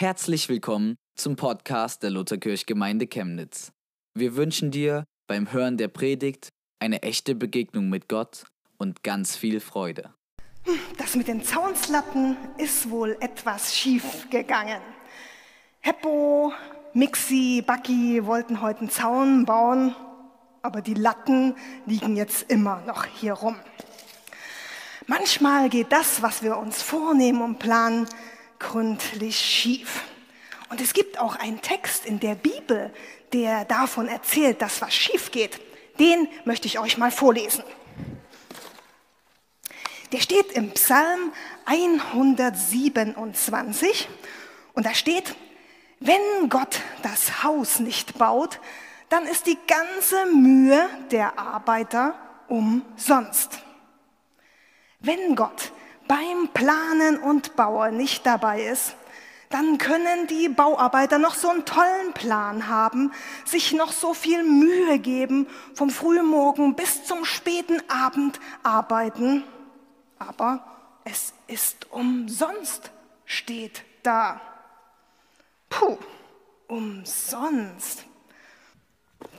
Herzlich willkommen zum Podcast der Lutherkirchgemeinde Chemnitz. Wir wünschen dir beim Hören der Predigt eine echte Begegnung mit Gott und ganz viel Freude. Das mit den Zaunslatten ist wohl etwas schief gegangen. Heppo, Mixi, Bucky wollten heute einen Zaun bauen, aber die Latten liegen jetzt immer noch hier rum. Manchmal geht das, was wir uns vornehmen und planen, gründlich schief. Und es gibt auch einen Text in der Bibel, der davon erzählt, dass was schief geht. Den möchte ich euch mal vorlesen. Der steht im Psalm 127 und da steht, wenn Gott das Haus nicht baut, dann ist die ganze Mühe der Arbeiter umsonst. Wenn Gott beim Planen und Bauen nicht dabei ist, dann können die Bauarbeiter noch so einen tollen Plan haben, sich noch so viel Mühe geben, vom Frühmorgen bis zum späten Abend arbeiten. Aber es ist umsonst, steht da. Puh, umsonst.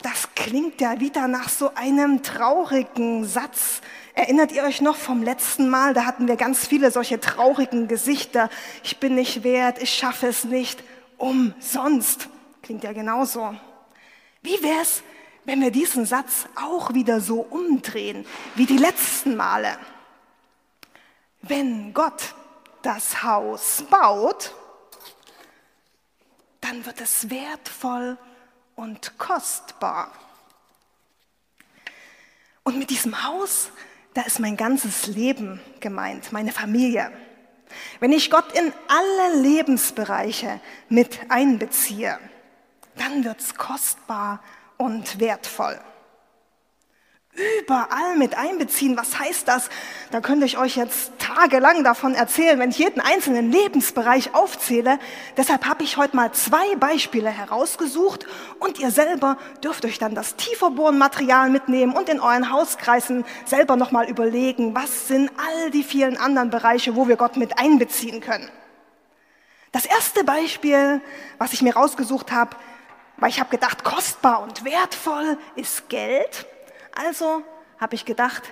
Das klingt ja wieder nach so einem traurigen Satz. Erinnert ihr euch noch vom letzten Mal? Da hatten wir ganz viele solche traurigen Gesichter. Ich bin nicht wert, ich schaffe es nicht. Umsonst. Klingt ja genauso. Wie wär's, wenn wir diesen Satz auch wieder so umdrehen wie die letzten Male? Wenn Gott das Haus baut, dann wird es wertvoll und kostbar. Und mit diesem Haus, da ist mein ganzes Leben gemeint, meine Familie. Wenn ich Gott in alle Lebensbereiche mit einbeziehe, dann wird es kostbar und wertvoll überall mit einbeziehen. Was heißt das? Da könnte ich euch jetzt tagelang davon erzählen, wenn ich jeden einzelnen Lebensbereich aufzähle. Deshalb habe ich heute mal zwei Beispiele herausgesucht und ihr selber dürft euch dann das Tieferbohrenmaterial mitnehmen und in euren Hauskreisen selber nochmal überlegen, was sind all die vielen anderen Bereiche, wo wir Gott mit einbeziehen können. Das erste Beispiel, was ich mir rausgesucht habe, weil ich habe gedacht, kostbar und wertvoll ist Geld. Also habe ich gedacht,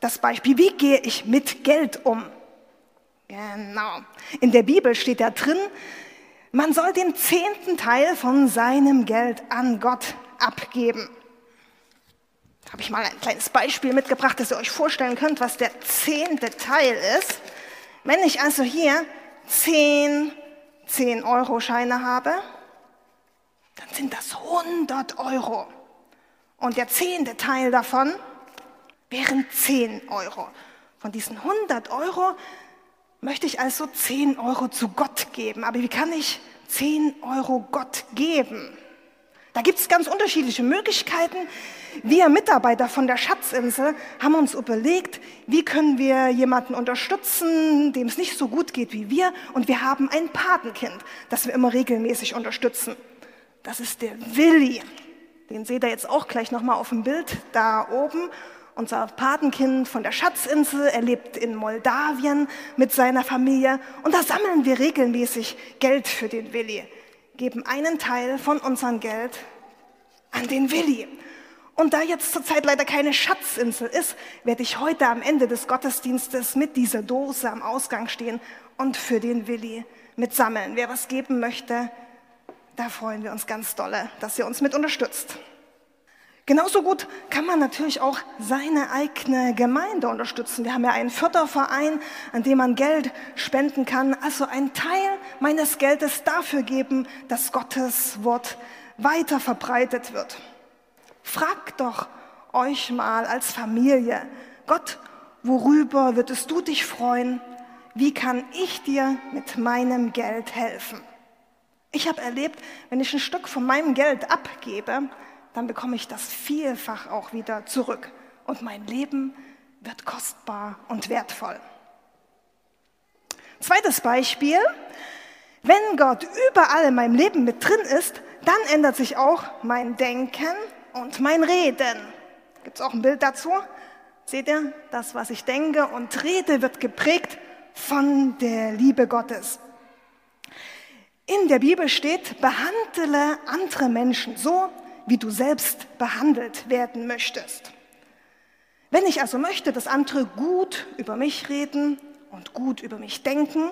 das Beispiel, wie gehe ich mit Geld um? Genau. In der Bibel steht da drin, man soll den zehnten Teil von seinem Geld an Gott abgeben. Da habe ich mal ein kleines Beispiel mitgebracht, dass ihr euch vorstellen könnt, was der zehnte Teil ist. Wenn ich also hier zehn 10-Euro-Scheine habe, dann sind das 100 Euro. Und der zehnte Teil davon wären 10 Euro. Von diesen 100 Euro möchte ich also 10 Euro zu Gott geben. Aber wie kann ich 10 Euro Gott geben? Da gibt es ganz unterschiedliche Möglichkeiten. Wir Mitarbeiter von der Schatzinsel haben uns überlegt, wie können wir jemanden unterstützen, dem es nicht so gut geht wie wir. Und wir haben ein Patenkind, das wir immer regelmäßig unterstützen. Das ist der Willi. Den seht ihr jetzt auch gleich nochmal auf dem Bild da oben. Unser Patenkind von der Schatzinsel, er lebt in Moldawien mit seiner Familie und da sammeln wir regelmäßig Geld für den Willi, geben einen Teil von unserem Geld an den Willi. Und da jetzt zurzeit leider keine Schatzinsel ist, werde ich heute am Ende des Gottesdienstes mit dieser Dose am Ausgang stehen und für den Willi mitsammeln. Wer was geben möchte, da freuen wir uns ganz dolle, dass ihr uns mit unterstützt. Genauso gut kann man natürlich auch seine eigene Gemeinde unterstützen. Wir haben ja einen Förderverein, an dem man Geld spenden kann. Also einen Teil meines Geldes dafür geben, dass Gottes Wort weiter verbreitet wird. Fragt doch euch mal als Familie, Gott, worüber würdest du dich freuen? Wie kann ich dir mit meinem Geld helfen? Ich habe erlebt, wenn ich ein Stück von meinem Geld abgebe, dann bekomme ich das vielfach auch wieder zurück. Und mein Leben wird kostbar und wertvoll. Zweites Beispiel. Wenn Gott überall in meinem Leben mit drin ist, dann ändert sich auch mein Denken und mein Reden. Gibt es auch ein Bild dazu? Seht ihr, das, was ich denke und rede, wird geprägt von der Liebe Gottes. In der Bibel steht, behandle andere Menschen so, wie du selbst behandelt werden möchtest. Wenn ich also möchte, dass andere gut über mich reden und gut über mich denken,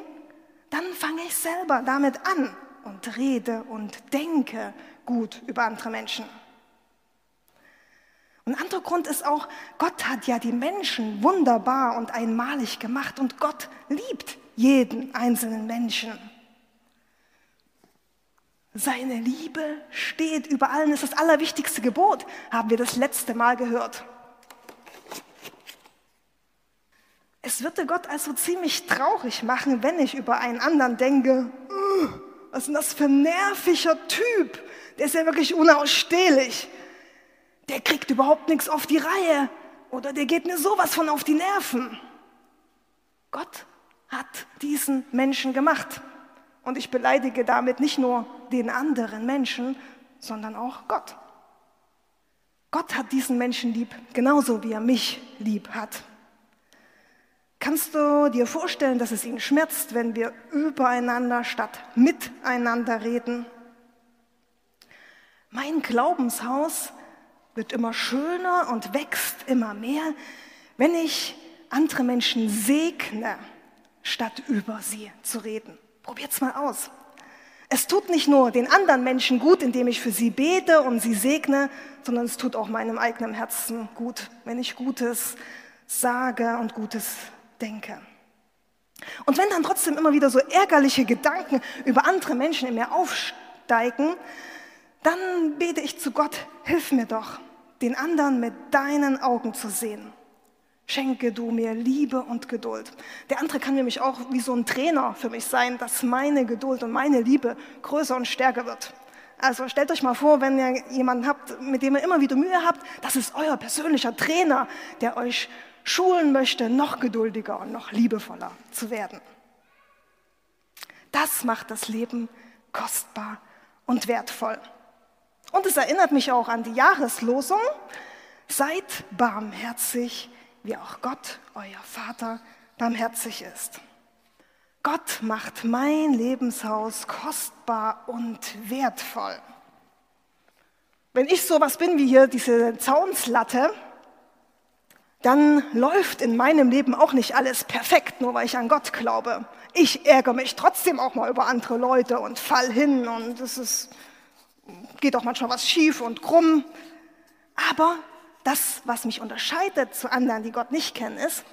dann fange ich selber damit an und rede und denke gut über andere Menschen. Ein anderer Grund ist auch, Gott hat ja die Menschen wunderbar und einmalig gemacht und Gott liebt jeden einzelnen Menschen. Seine Liebe steht über allen, ist das allerwichtigste Gebot, haben wir das letzte Mal gehört. Es würde Gott also ziemlich traurig machen, wenn ich über einen anderen denke, was ist denn das für ein nerviger Typ? Der ist ja wirklich unausstehlich. Der kriegt überhaupt nichts auf die Reihe oder der geht mir sowas von auf die Nerven. Gott hat diesen Menschen gemacht. Und ich beleidige damit nicht nur den anderen Menschen, sondern auch Gott. Gott hat diesen Menschen lieb, genauso wie er mich lieb hat. Kannst du dir vorstellen, dass es ihn schmerzt, wenn wir übereinander statt miteinander reden? Mein Glaubenshaus wird immer schöner und wächst immer mehr, wenn ich andere Menschen segne, statt über sie zu reden. Probiert's mal aus. Es tut nicht nur den anderen Menschen gut, indem ich für sie bete und sie segne, sondern es tut auch meinem eigenen Herzen gut, wenn ich Gutes sage und Gutes denke. Und wenn dann trotzdem immer wieder so ärgerliche Gedanken über andere Menschen in mir aufsteigen, dann bete ich zu Gott, hilf mir doch, den anderen mit deinen Augen zu sehen. Schenke du mir Liebe und Geduld. Der andere kann nämlich auch wie so ein Trainer für mich sein, dass meine Geduld und meine Liebe größer und stärker wird. Also stellt euch mal vor, wenn ihr jemanden habt, mit dem ihr immer wieder Mühe habt, das ist euer persönlicher Trainer, der euch schulen möchte, noch geduldiger und noch liebevoller zu werden. Das macht das Leben kostbar und wertvoll. Und es erinnert mich auch an die Jahreslosung, seid barmherzig, wie auch Gott, euer Vater, barmherzig ist. Gott macht mein Lebenshaus kostbar und wertvoll. Wenn ich sowas bin wie hier diese Zaunslatte, dann läuft in meinem Leben auch nicht alles perfekt, nur weil ich an Gott glaube. Ich ärgere mich trotzdem auch mal über andere Leute und fall hin und es ist, geht auch manchmal was schief und krumm. Aber das, was mich unterscheidet zu anderen, die Gott nicht kennen, ist,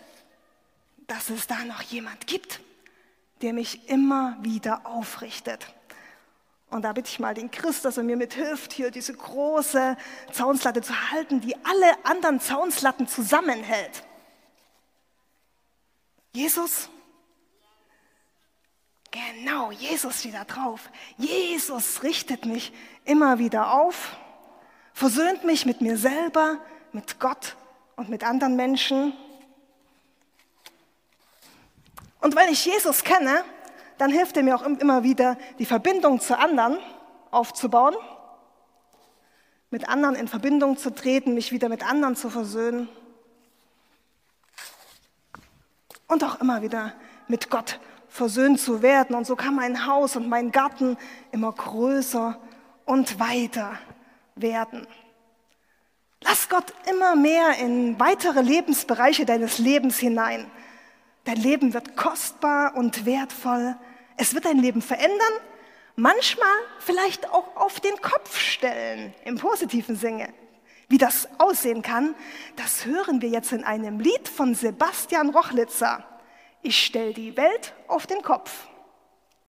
dass es da noch jemand gibt, der mich immer wieder aufrichtet. Und da bitte ich mal den Christ, dass er mir mithilft, hier diese große Zaunslatte zu halten, die alle anderen Zaunslatten zusammenhält. Jesus? Genau, Jesus da drauf. Jesus richtet mich immer wieder auf, versöhnt mich mit mir selber, mit Gott und mit anderen Menschen. Und wenn ich Jesus kenne, dann hilft er mir auch immer wieder, die Verbindung zu anderen aufzubauen, mit anderen in Verbindung zu treten, mich wieder mit anderen zu versöhnen und auch immer wieder mit Gott versöhnt zu werden. Und so kann mein Haus und mein Garten immer größer und weiter werden. Lass Gott immer mehr in weitere Lebensbereiche deines Lebens hinein. Dein Leben wird kostbar und wertvoll es wird dein Leben verändern, manchmal vielleicht auch auf den Kopf stellen, im positiven Sinne. Wie das aussehen kann, das hören wir jetzt in einem Lied von Sebastian Rochlitzer. Ich stelle die Welt auf den Kopf.